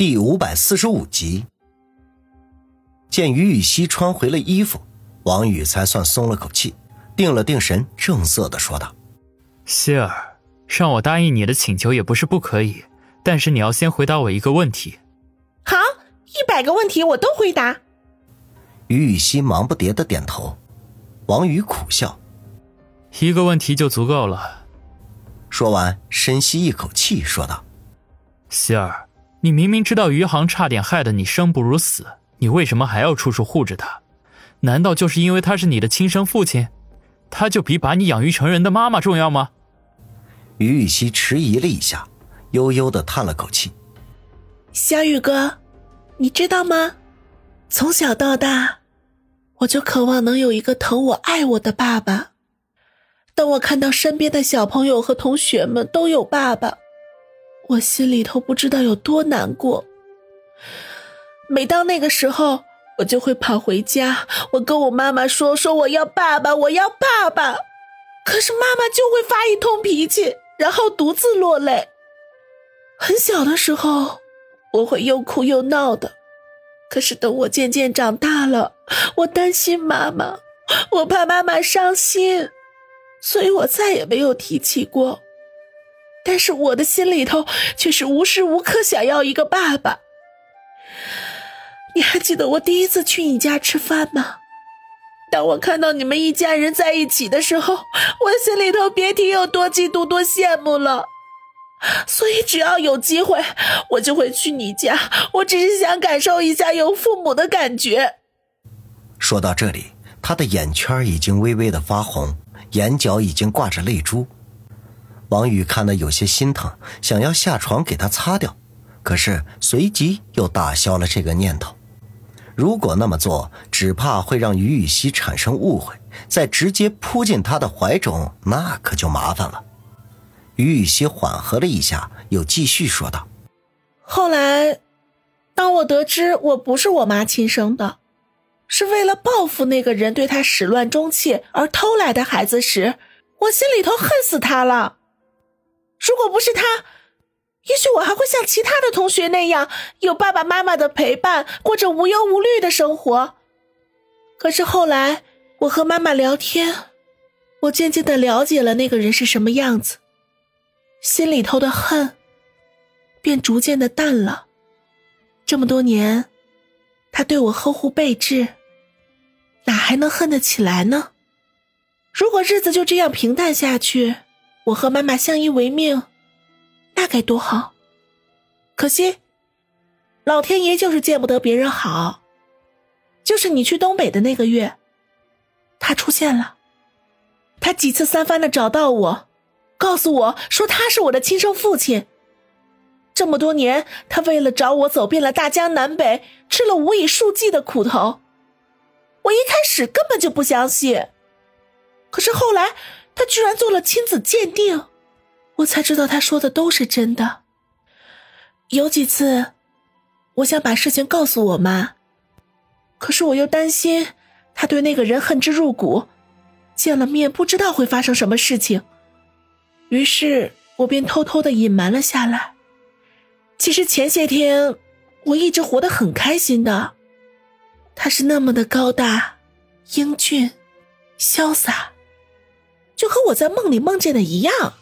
第五百四十五集，见于雨溪穿回了衣服，王宇才算松了口气，定了定神，正色的说道：“希儿，让我答应你的请求也不是不可以，但是你要先回答我一个问题。”“好，一百个问题我都回答。”于雨溪忙不迭的点头。王宇苦笑：“一个问题就足够了。”说完，深吸一口气，说道：“希儿。”你明明知道余杭差点害得你生不如死，你为什么还要处处护着他？难道就是因为他是你的亲生父亲？他就比把你养育成人的妈妈重要吗？于雨溪迟疑了一下，悠悠的叹了口气：“小雨哥，你知道吗？从小到大，我就渴望能有一个疼我、爱我的爸爸。当我看到身边的小朋友和同学们都有爸爸。”我心里头不知道有多难过。每当那个时候，我就会跑回家，我跟我妈妈说：“说我要爸爸，我要爸爸。”可是妈妈就会发一通脾气，然后独自落泪。很小的时候，我会又哭又闹的。可是等我渐渐长大了，我担心妈妈，我怕妈妈伤心，所以我再也没有提起过。但是我的心里头却是无时无刻想要一个爸爸。你还记得我第一次去你家吃饭吗？当我看到你们一家人在一起的时候，我心里头别提有多嫉妒、多羡慕了。所以只要有机会，我就会去你家。我只是想感受一下有父母的感觉。说到这里，他的眼圈已经微微的发红，眼角已经挂着泪珠。王宇看得有些心疼，想要下床给他擦掉，可是随即又打消了这个念头。如果那么做，只怕会让于雨溪产生误会，再直接扑进他的怀中，那可就麻烦了。于雨溪缓和了一下，又继续说道：“后来，当我得知我不是我妈亲生的，是为了报复那个人对她始乱终弃而偷来的孩子时，我心里头恨死他了。”如果不是他，也许我还会像其他的同学那样，有爸爸妈妈的陪伴，过着无忧无虑的生活。可是后来，我和妈妈聊天，我渐渐的了解了那个人是什么样子，心里头的恨便逐渐的淡了。这么多年，他对我呵护备至，哪还能恨得起来呢？如果日子就这样平淡下去。我和妈妈相依为命，那该多好！可惜，老天爷就是见不得别人好。就是你去东北的那个月，他出现了。他几次三番的找到我，告诉我说他是我的亲生父亲。这么多年，他为了找我走遍了大江南北，吃了无以数计的苦头。我一开始根本就不相信，可是后来。他居然做了亲子鉴定，我才知道他说的都是真的。有几次，我想把事情告诉我妈，可是我又担心他对那个人恨之入骨，见了面不知道会发生什么事情，于是我便偷偷的隐瞒了下来。其实前些天我一直活得很开心的，他是那么的高大、英俊、潇洒。就和我在梦里梦见的一样，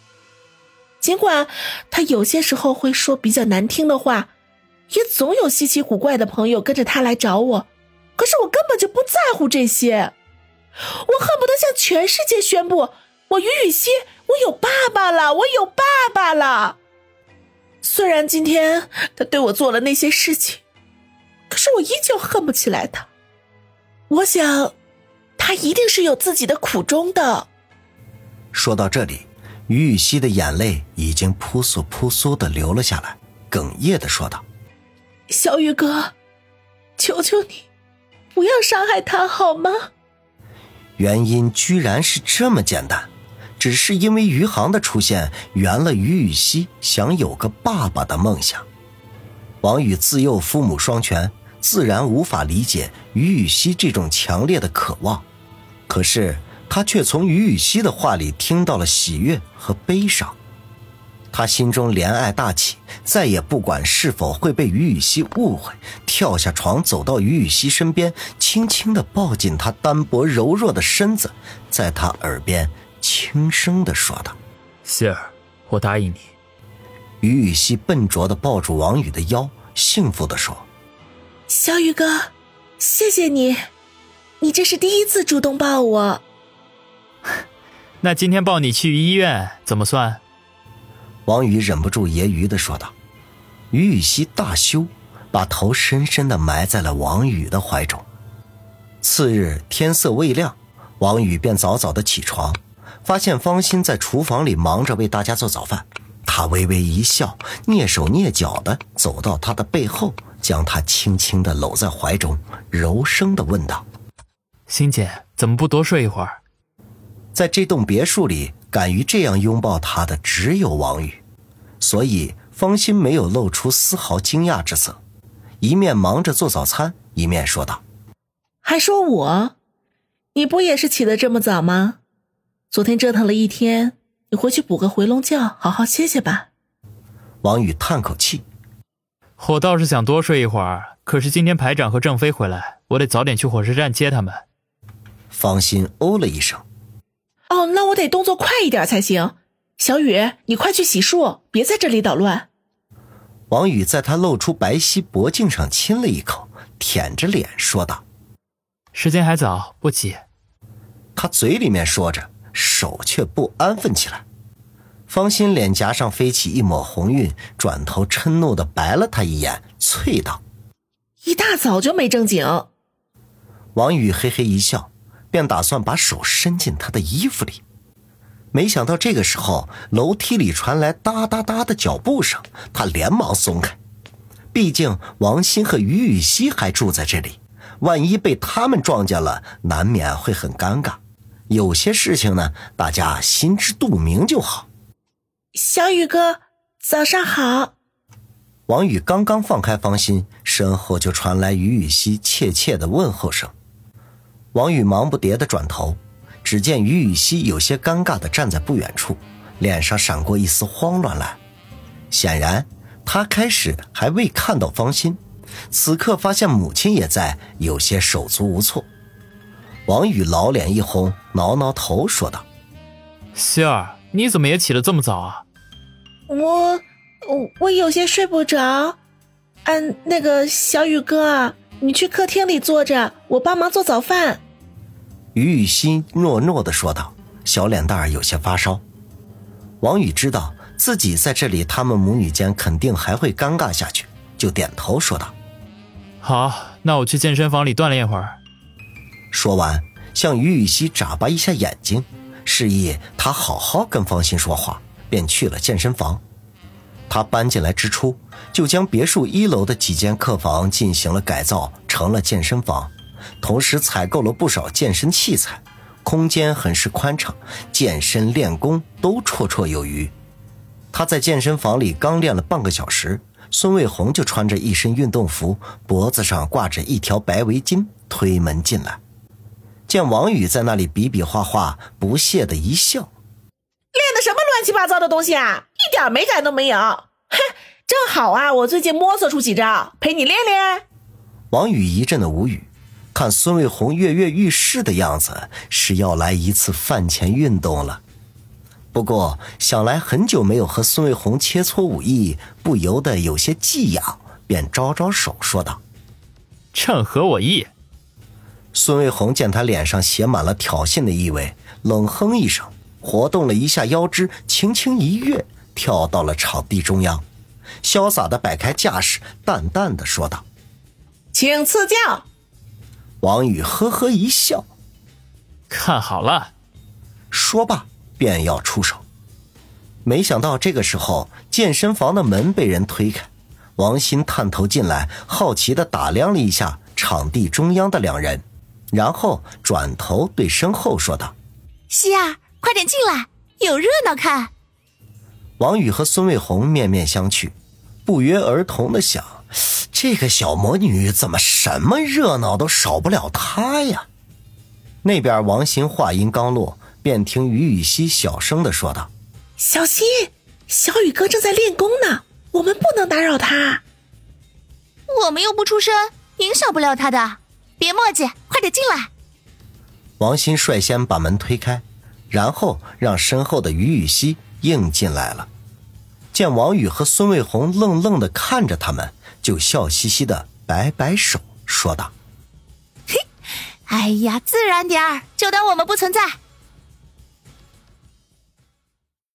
尽管他有些时候会说比较难听的话，也总有稀奇古怪的朋友跟着他来找我，可是我根本就不在乎这些，我恨不得向全世界宣布，我于雨溪，我有爸爸了，我有爸爸了。虽然今天他对我做了那些事情，可是我依旧恨不起来他。我想，他一定是有自己的苦衷的。说到这里，于雨溪的眼泪已经扑簌扑簌的流了下来，哽咽的说道：“小雨哥，求求你，不要伤害他好吗？”原因居然是这么简单，只是因为余杭的出现圆了于雨溪想有个爸爸的梦想。王宇自幼父母双全，自然无法理解于雨溪这种强烈的渴望，可是。他却从于雨溪的话里听到了喜悦和悲伤。他心中怜爱大起，再也不管是否会被于雨溪误会，跳下床，走到于雨溪身边，轻轻地抱紧她单薄柔弱的身子，在她耳边轻声地说道：“希儿，我答应你。”于雨溪笨拙地抱住王宇的腰，幸福地说：“小雨哥，谢谢你，你这是第一次主动抱我。那今天抱你去医院怎么算？”王宇忍不住揶揄的说道：“于雨溪大羞，把头深深的埋在了王宇的怀中。”次日天色未亮，王宇便早早的起床，发现方心在厨房里忙着为大家做早饭。他微微一笑，蹑手蹑脚的走到他的背后，将他轻轻的搂在怀中，柔声的问道：“欣姐，怎么不多睡一会儿？”在这栋别墅里。敢于这样拥抱他的只有王宇，所以方心没有露出丝毫惊讶之色，一面忙着做早餐，一面说道：“还说我，你不也是起得这么早吗？昨天折腾了一天，你回去补个回笼觉，好好歇歇吧。”王宇叹口气：“我倒是想多睡一会儿，可是今天排长和郑飞回来，我得早点去火车站接他们。”方心哦了一声。哦，那我得动作快一点才行。小雨，你快去洗漱，别在这里捣乱。王宇在他露出白皙脖颈上亲了一口，舔着脸说道：“时间还早，不急。”他嘴里面说着，手却不安分起来。方心脸颊上飞起一抹红晕，转头嗔怒的白了他一眼，啐道：“一大早就没正经。”王宇嘿嘿一笑。便打算把手伸进他的衣服里，没想到这个时候楼梯里传来哒哒哒的脚步声，他连忙松开。毕竟王鑫和于雨溪还住在这里，万一被他们撞见了，难免会很尴尬。有些事情呢，大家心知肚明就好。小雨哥，早上好。王宇刚刚放开方心，身后就传来于雨溪怯怯的问候声。王宇忙不迭地转头，只见于雨溪有些尴尬地站在不远处，脸上闪过一丝慌乱来。显然，他开始还未看到方心，此刻发现母亲也在，有些手足无措。王宇老脸一红，挠挠头说道：“希儿，你怎么也起得这么早啊？”“我……我我有些睡不着。”“嗯，那个小雨哥啊。”你去客厅里坐着，我帮忙做早饭。”于雨欣诺诺的说道，小脸蛋儿有些发烧。王宇知道自己在这里，他们母女间肯定还会尴尬下去，就点头说道：“好，那我去健身房里锻炼一会儿。”说完，向于雨欣眨巴一下眼睛，示意他好好跟方心说话，便去了健身房。他搬进来之初，就将别墅一楼的几间客房进行了改造，成了健身房，同时采购了不少健身器材，空间很是宽敞，健身练功都绰绰有余。他在健身房里刚练了半个小时，孙卫红就穿着一身运动服，脖子上挂着一条白围巾，推门进来，见王宇在那里比比划划，不屑的一笑。练的什么乱七八糟的东西啊，一点美感都没有！哼，正好啊，我最近摸索出几招，陪你练练。王宇一阵的无语，看孙卫红跃跃欲试的样子，是要来一次饭前运动了。不过想来很久没有和孙卫红切磋武艺，不由得有些技痒，便招招手说道：“正合我意。”孙卫红见他脸上写满了挑衅的意味，冷哼一声。活动了一下腰肢，轻轻一跃，跳到了场地中央，潇洒的摆开架势，淡淡的说道：“请赐教。”王宇呵呵一笑，看好了。说罢便要出手，没想到这个时候健身房的门被人推开，王鑫探头进来，好奇的打量了一下场地中央的两人，然后转头对身后说道：“希儿。”快点进来，有热闹看。王宇和孙卫红面面相觑，不约而同的想：这个小魔女怎么什么热闹都少不了她呀？那边王鑫话音刚落，便听于雨溪小声的说道：“小心，小雨哥正在练功呢，我们不能打扰他。我们又不出声，影响不了他的。别墨迹，快点进来。王鑫率先把门推开，然后让身后的于雨溪应进来了。见王宇和孙卫红愣愣的看着他们，就笑嘻嘻的摆摆手，说道：“嘿，哎呀，自然点儿，就当我们不存在。”